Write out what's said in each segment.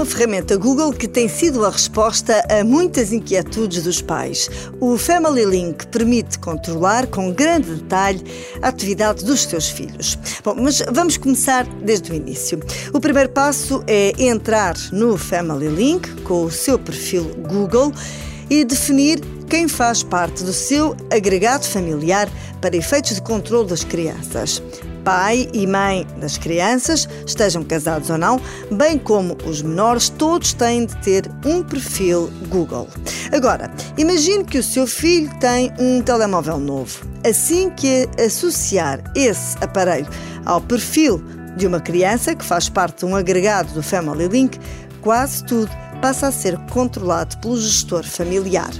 uma ferramenta Google que tem sido a resposta a muitas inquietudes dos pais. O Family Link permite controlar com grande detalhe a atividade dos seus filhos. Bom, mas vamos começar desde o início. O primeiro passo é entrar no Family Link com o seu perfil Google e definir quem faz parte do seu agregado familiar para efeitos de controle das crianças pai e mãe das crianças, estejam casados ou não, bem como os menores, todos têm de ter um perfil Google. Agora, imagine que o seu filho tem um telemóvel novo. Assim que associar esse aparelho ao perfil de uma criança que faz parte de um agregado do Family Link, quase tudo passa a ser controlado pelo gestor familiar.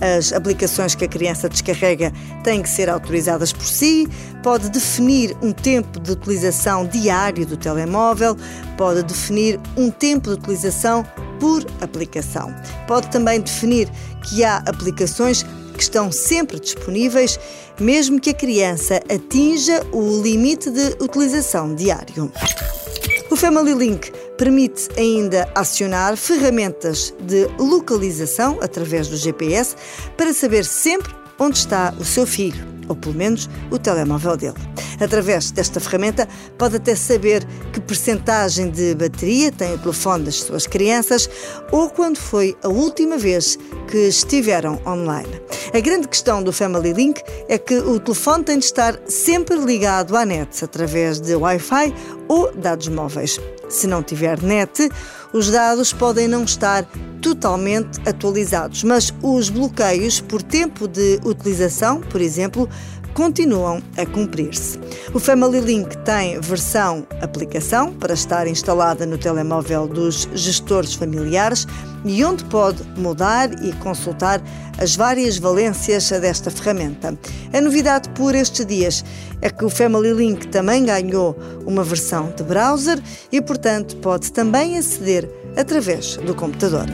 As aplicações que a criança descarrega têm que ser autorizadas por si, pode definir um tempo de utilização diário do telemóvel, pode definir um tempo de utilização por aplicação. Pode também definir que há aplicações que estão sempre disponíveis, mesmo que a criança atinja o limite de utilização diário. O Family Link permite ainda acionar ferramentas de localização através do GPS para saber sempre onde está o seu filho, ou pelo menos o telemóvel dele. Através desta ferramenta, pode até saber que percentagem de bateria tem o telefone das suas crianças ou quando foi a última vez que estiveram online. A grande questão do Family Link é que o telefone tem de estar sempre ligado à net através de Wi-Fi ou dados móveis. Se não tiver net, os dados podem não estar totalmente atualizados, mas os bloqueios por tempo de utilização, por exemplo, continuam a cumprir-se. O Family Link tem versão aplicação para estar instalada no telemóvel dos gestores familiares e onde pode mudar e consultar as várias valências desta ferramenta. A novidade por estes dias é que o Family Link também ganhou uma versão de browser e, portanto, pode também aceder através do computador.